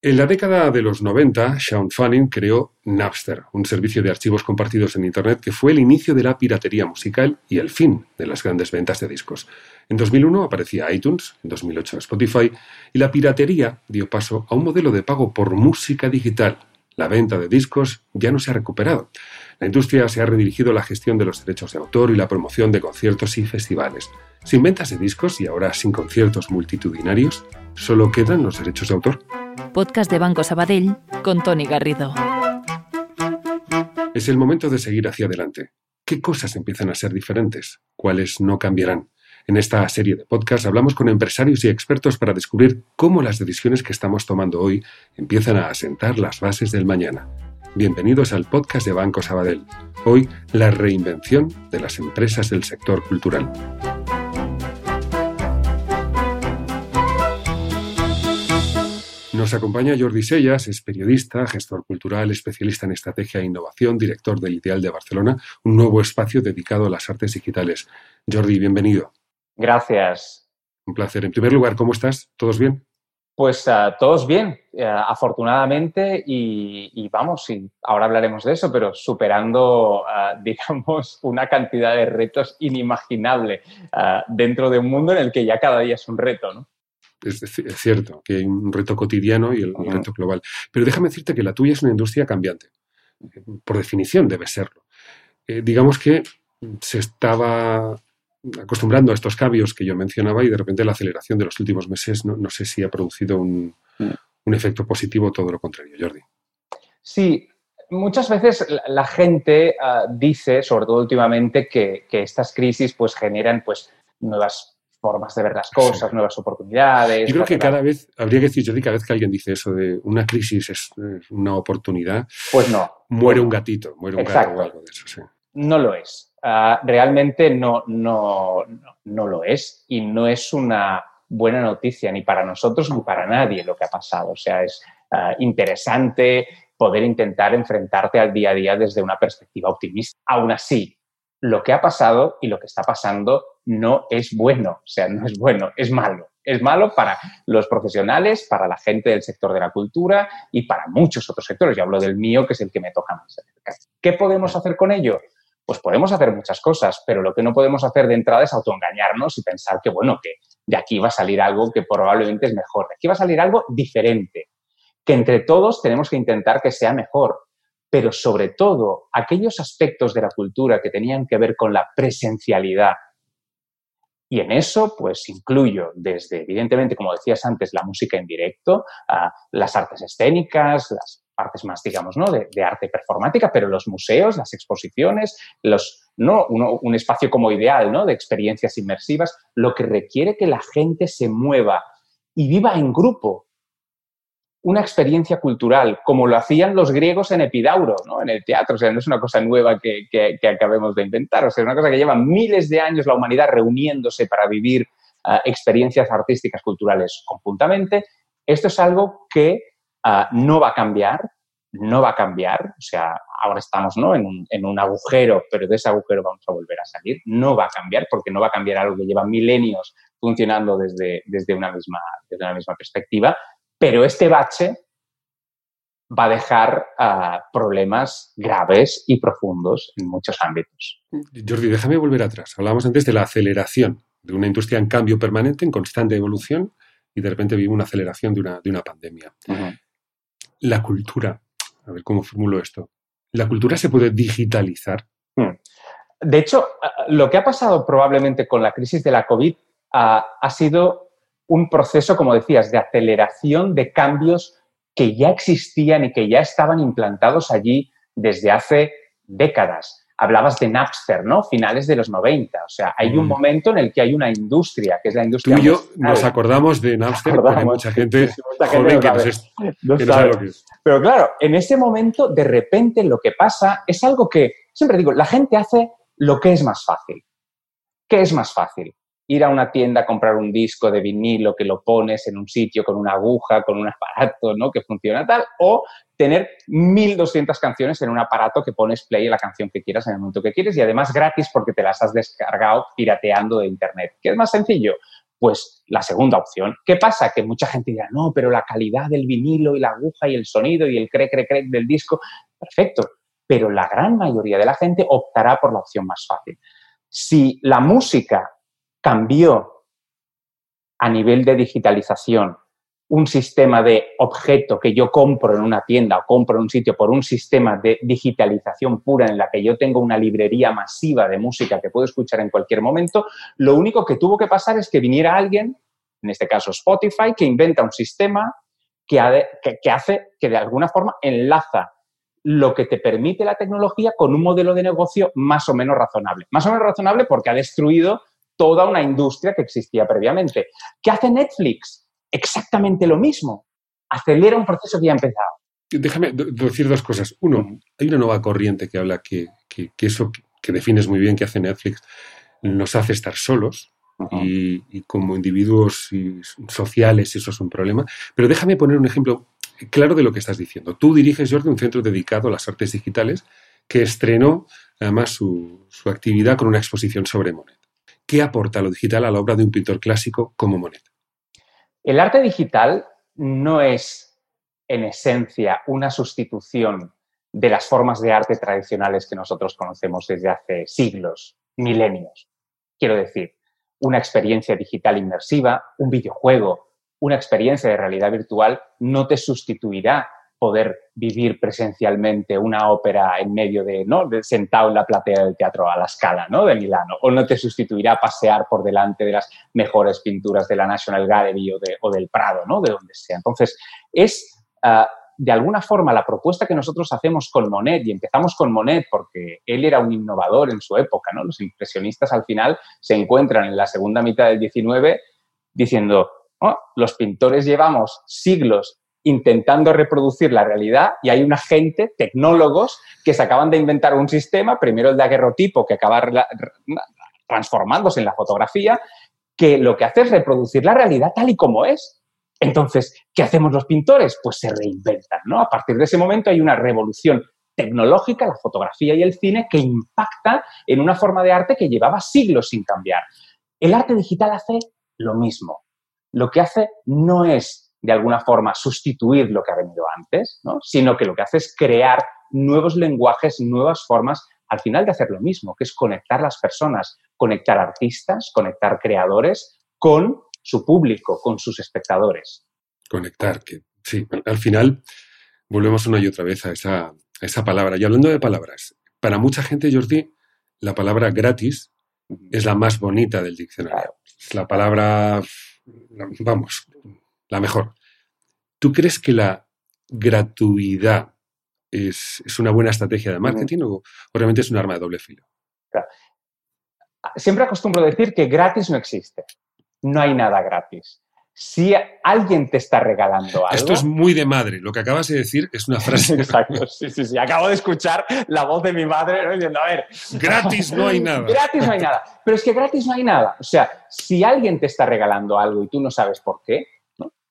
En la década de los 90, Sean Fanning creó Napster, un servicio de archivos compartidos en Internet que fue el inicio de la piratería musical y el fin de las grandes ventas de discos. En 2001 aparecía iTunes, en 2008 Spotify, y la piratería dio paso a un modelo de pago por música digital. La venta de discos ya no se ha recuperado. La industria se ha redirigido a la gestión de los derechos de autor y la promoción de conciertos y festivales. Sin ventas de discos y ahora sin conciertos multitudinarios, solo quedan los derechos de autor podcast de Banco Sabadell con Tony Garrido. Es el momento de seguir hacia adelante. ¿Qué cosas empiezan a ser diferentes? ¿Cuáles no cambiarán? En esta serie de podcasts hablamos con empresarios y expertos para descubrir cómo las decisiones que estamos tomando hoy empiezan a asentar las bases del mañana. Bienvenidos al podcast de Banco Sabadell. Hoy, la reinvención de las empresas del sector cultural. Nos acompaña Jordi Sellas, es periodista, gestor cultural, especialista en estrategia e innovación, director del Ideal de Barcelona, un nuevo espacio dedicado a las artes digitales. Jordi, bienvenido. Gracias. Un placer. En primer lugar, ¿cómo estás? ¿Todos bien? Pues uh, todos bien, uh, afortunadamente, y, y, vamos, y ahora hablaremos de eso, pero superando, uh, digamos, una cantidad de retos inimaginable dentro de un mundo en el que ya cada día es un reto, ¿no? Es, cierto que hay un reto cotidiano y el, reto global. Pero déjame decirte que la tuya es una industria cambiante. Por definición debe serlo. Eh, digamos que se estaba acostumbrando a estos cambios que yo mencionaba y de repente la aceleración de los últimos meses no, sé si ha producido un, efecto positivo o todo lo contrario, Jordi. Sí, muchas veces la, gente ah, dice, sobre todo últimamente, que, que, estas crisis pues generan pues nuevas formas de ver las cosas, nuevas oportunidades. Yo creo que cada vez, habría que decir, yo cada vez que alguien dice eso de una crisis es una oportunidad, pues no. Muere un gatito, muere un gato o algo de eso, sí. No lo es. Ah, realmente no, no, no, lo es y no es una buena noticia ni para nosotros ni para nadie lo que ha pasado. O sea, es ah, interesante poder intentar enfrentarte al día a día desde una perspectiva optimista. Aún así, lo que ha pasado y lo que está pasando no es bueno, o sea, no es bueno, es malo. Es malo para los profesionales, para la gente del sector de la cultura y para muchos otros sectores. Yo hablo del mío, que es el que me toca más. ¿Qué podemos hacer con ello? Pues podemos hacer muchas cosas, pero lo que no podemos hacer de entrada es autoengañarnos y pensar que, bueno, que de aquí va a salir algo que probablemente es mejor. De aquí va a salir algo diferente, que entre todos tenemos que intentar que sea mejor pero sobre todo aquellos aspectos de la cultura que tenían que ver con la presencialidad. Y en eso, pues incluyo desde, evidentemente, como decías antes, la música en directo, las artes escénicas, las partes más, digamos, ¿no? de, arte performática, pero los museos, las exposiciones, los, ¿no? un espacio como ideal ¿no? de experiencias inmersivas, lo que requiere que la gente se mueva y viva en grupo, una experiencia cultural, como lo hacían los griegos en Epidauro, ¿no? en el teatro. O sea, no es una cosa nueva que, acabemos de inventar, o sea, es una cosa que lleva miles de años la humanidad reuniéndose para vivir ah, experiencias artísticas, culturales conjuntamente. Esto es algo que ah, no va a cambiar, no va a cambiar. O sea, ahora estamos ¿no? en, un, agujero, pero de ese agujero vamos a volver a salir. No va a cambiar porque no va a cambiar algo que lleva milenios funcionando desde, desde, una, misma, desde una misma perspectiva pero este bache va a dejar ah, problemas graves y profundos en muchos ámbitos. Jordi, déjame volver atrás. Hablábamos antes de la aceleración de una industria en cambio permanente, en constante evolución, y de repente vive una aceleración de una, de una pandemia. La cultura, a ver cómo formulo esto. ¿La cultura se puede digitalizar? Hmm. De hecho, ah, lo que ha pasado probablemente con la crisis de la COVID ah, ha sido un proceso, como decías, de aceleración de cambios que ya existían y que ya estaban implantados allí desde hace décadas. Hablabas de Napster, ¿no? Finales de los 90. O sea, hay un mm. momento en el que hay una industria, que es la industria. Tú y yo nos acordamos de Napster, porque hay mucha gente, joven que, no sabe lo que es. Pero claro, en ese momento, de repente, lo que pasa es algo que, siempre digo, la gente hace lo que es más fácil. ¿Qué es más fácil? Ir a una tienda a comprar un disco de vinilo que lo pones en un sitio con una aguja, con un aparato, ¿no? Que funciona tal, o tener 1200 canciones en un aparato que pones play la canción que quieras en el momento que quieres y además gratis porque te las has descargado pirateando de internet. ¿Qué es más sencillo? Pues la segunda opción. ¿Qué pasa? Que mucha gente dirá, no, pero la calidad del vinilo y la aguja y el sonido y el cre, cre, cre del disco, perfecto. Pero la gran mayoría de la gente optará por la opción más fácil. Si la música cambió a nivel de digitalización un sistema de objeto que yo compro en una tienda o compro en un sitio por un sistema de digitalización pura en la que yo tengo una librería masiva de música que puedo escuchar en cualquier momento, lo único que tuvo que pasar es que viniera alguien, en este caso Spotify, que inventa un sistema que, hace que de alguna forma enlaza lo que te permite la tecnología con un modelo de negocio más o menos razonable. Más o menos razonable porque ha destruido toda una industria que existía previamente. ¿Qué hace Netflix? exactamente lo mismo. Acelera un proceso que ya ha empezado. Déjame decir dos cosas. Uno, hay una nueva corriente que habla que, eso que defines muy bien que hace Netflix nos hace estar solos y, como individuos sociales eso es un problema. Pero déjame poner un ejemplo claro de lo que estás diciendo. Tú diriges, Jordi, un centro dedicado a las artes digitales que estrenó además su, su actividad con una exposición sobre Monet. ¿Qué aporta lo digital a la obra de un pintor clásico como Monet? El arte digital no es, en esencia, una sustitución de las formas de arte tradicionales que nosotros conocemos desde hace siglos, milenios. Quiero decir, una experiencia digital inmersiva, un videojuego, una experiencia de realidad virtual no te sustituirá poder vivir presencialmente una ópera en medio de, ¿no? sentado en la platea del teatro a la escala, ¿no? De Milano, o no te sustituirá pasear por delante de las mejores pinturas de la National Gallery o, de, o del Prado, ¿no? De donde sea. Entonces, es ah, de alguna forma la propuesta que nosotros hacemos con Monet, y empezamos con Monet porque él era un innovador en su época, ¿no? Los impresionistas al final se encuentran en la segunda mitad del 19 diciendo, oh, los pintores llevamos siglos intentando reproducir la realidad y hay una gente, tecnólogos, que se acaban de inventar un sistema, primero el de aguerrotipo, que acaba transformándose en la fotografía, que lo que hace es reproducir la realidad tal y como es. Entonces, ¿qué hacemos los pintores? Pues se reinventan, ¿no? A partir de ese momento hay una revolución tecnológica, la fotografía y el cine, que impacta en una forma de arte que llevaba siglos sin cambiar. El arte digital hace lo mismo. Lo que hace no es de alguna forma sustituir lo que ha venido antes, sino que lo que hace es crear nuevos lenguajes, nuevas formas, al final de hacer lo mismo, que es conectar las personas, conectar artistas, conectar creadores con su público, con sus espectadores. Conectar, que sí, al final volvemos una y otra vez a esa, esa palabra. Y hablando de palabras, para mucha gente, Jordi, la palabra gratis es la más bonita del diccionario. Es la palabra, vamos, la mejor. ¿Tú crees que la gratuidad es, una buena estrategia de marketing o, realmente es un arma de doble filo? Siempre acostumbro decir que gratis no existe. No hay nada gratis. Si alguien te está regalando algo. Esto es muy de madre. Lo que acabas de decir es una frase. Exacto. Sí, sí, sí. Acabo de escuchar la voz de mi madre diciendo, a ver. Gratis no hay nada. gratis no hay nada. Pero es que gratis no hay nada. O sea, si alguien te está regalando algo y tú no sabes por qué,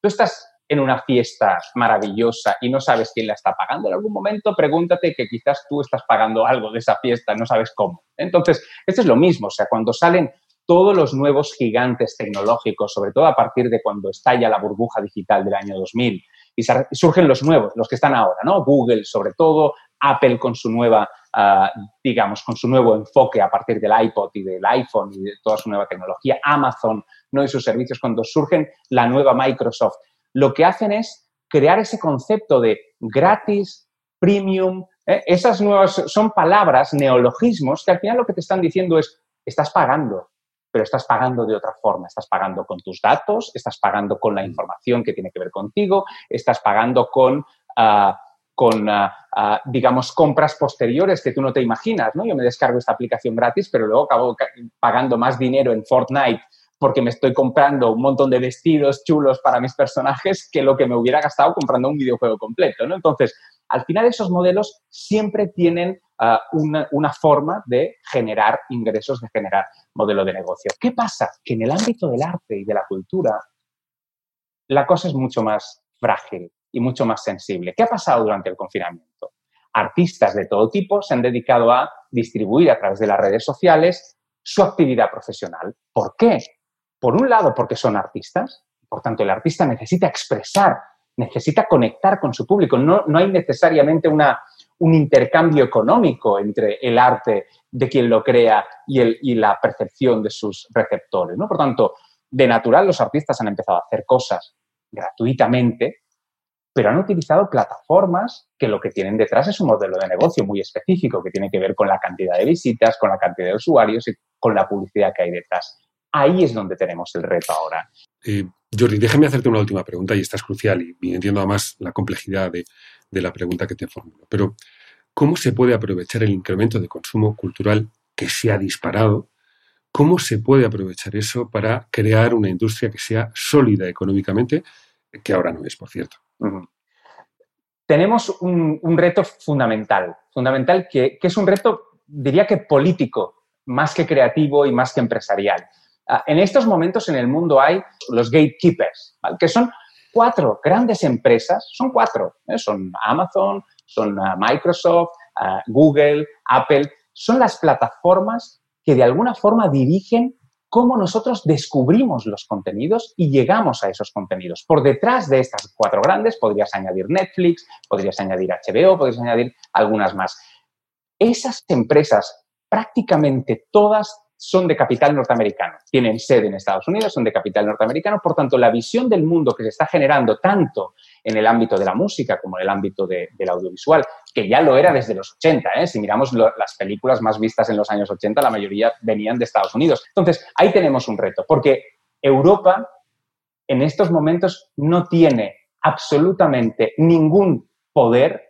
estás en una fiesta maravillosa y no sabes quién la está pagando, en algún momento pregúntate que quizás tú estás pagando algo de esa fiesta, no sabes cómo. Entonces, esto es lo mismo, o sea, cuando salen todos los nuevos gigantes tecnológicos, sobre todo a partir de cuando estalla la burbuja digital del año 2000, y surgen los nuevos, los que están ahora, ¿no? Google sobre todo, Apple con su nueva, ah, digamos, con su nuevo enfoque a partir del iPod y del iPhone y de toda su nueva tecnología, Amazon, ¿no? Y sus servicios, cuando surgen la nueva Microsoft, lo que hacen es crear ese concepto de gratis, premium. ¿eh? Esas nuevas son palabras, neologismos, que al final lo que te están diciendo es, estás pagando, pero estás pagando de otra forma. Estás pagando con tus datos, estás pagando con la información que tiene que ver contigo, estás pagando con... Ah, con, ah, ah, digamos, compras posteriores que tú no te imaginas, ¿no? Yo me descargo esta aplicación gratis, pero luego acabo pagando más dinero en Fortnite porque me estoy comprando un montón de vestidos chulos para mis personajes que lo que me hubiera gastado comprando un videojuego completo, ¿no? Entonces, al final esos modelos siempre tienen ah, una, una, forma de generar ingresos, de generar modelo de negocio. ¿Qué pasa? Que en el ámbito del arte y de la cultura la cosa es mucho más frágil y mucho más sensible. ¿Qué ha pasado durante el confinamiento? Artistas de todo tipo se han dedicado a distribuir a través de las redes sociales su actividad profesional. ¿Por qué? por un lado porque son artistas, por tanto el artista necesita expresar, necesita conectar con su público, no, no hay necesariamente una, un intercambio económico entre el arte de quien lo crea y, el, y la percepción de sus receptores. ¿no? Por tanto, de natural los artistas han empezado a hacer cosas gratuitamente, pero han utilizado plataformas que lo que tienen detrás es un modelo de negocio muy específico que tiene que ver con la cantidad de visitas, con la cantidad de usuarios y con la publicidad que hay detrás. Ahí es donde tenemos el reto ahora. Eh, Jordi, déjame hacerte una última pregunta y esta es crucial y, entiendo además la complejidad de, de la pregunta que te formulo. Pero, ¿cómo se puede aprovechar el incremento de consumo cultural que se ha disparado ¿Cómo se puede aprovechar eso para crear una industria que sea sólida económicamente, que ahora no es, por cierto? Tenemos un, reto fundamental, fundamental que, es un reto, diría que político, más que creativo y más que empresarial. Ah, en estos momentos en el mundo hay los gatekeepers, que son cuatro grandes empresas, son cuatro, ¿eh? son Amazon, son ah, Microsoft, ah, Google, Apple, son las plataformas que de alguna forma dirigen cómo nosotros descubrimos los contenidos y llegamos a esos contenidos. Por detrás de estas cuatro grandes podrías añadir Netflix, podrías añadir HBO, podrías añadir algunas más. Esas empresas, prácticamente todas, son de capital norteamericano. Tienen sede en Estados Unidos, son de capital norteamericano. Por tanto, la visión del mundo que se está generando tanto en el ámbito de la música como en el ámbito del audiovisual, que ya lo era desde los 80. ¿eh? Si miramos las películas más vistas en los años 80, la mayoría venían de Estados Unidos. Entonces, ahí tenemos un reto, porque Europa en estos momentos no tiene absolutamente ningún poder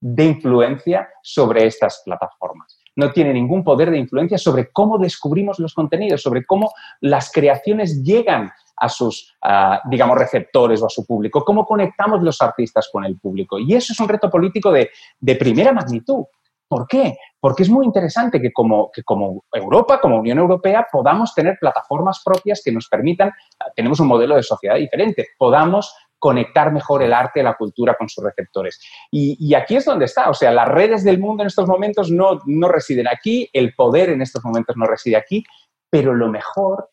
de influencia sobre estas plataformas no tiene ningún poder de influencia sobre cómo descubrimos los contenidos, sobre cómo las creaciones llegan a sus, digamos, receptores o a su público, cómo conectamos los artistas con el público. Y eso es un reto político de, primera magnitud. ¿Por qué? Porque es muy interesante que como, que como Europa, como Unión Europea, podamos tener plataformas propias que nos permitan, tenemos un modelo de sociedad diferente, podamos conectar mejor el arte, la cultura con sus receptores. Y, aquí es donde está, o sea, las redes del mundo en estos momentos no, no residen aquí, el poder en estos momentos no reside aquí, pero lo mejor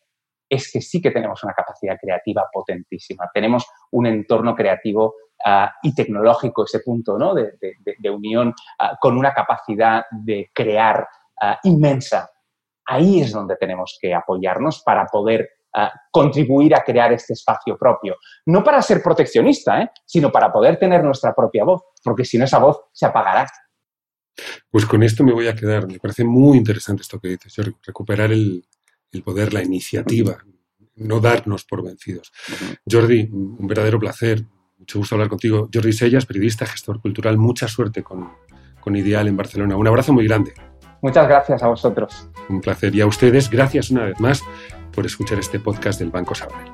es que sí que tenemos una capacidad creativa potentísima, tenemos un entorno creativo ah, y tecnológico, ese punto ¿no? de, unión ah, con una capacidad de crear ah, inmensa. Ahí es donde tenemos que apoyarnos para poder contribuir a crear este espacio propio. No para ser proteccionista, ¿eh? sino para poder tener nuestra propia voz, porque si no esa voz se apagará. Pues con esto me voy a quedar. Me parece muy interesante esto que dices, recuperar el, poder, la iniciativa, no darnos por vencidos. Jordi, un verdadero placer, mucho gusto hablar contigo. Jordi Sellas, periodista, gestor cultural, mucha suerte con, con Ideal en Barcelona. Un abrazo muy grande. Muchas gracias a vosotros. Un placer. Y a ustedes, gracias una vez más por escuchar este podcast del Banco Sabadell.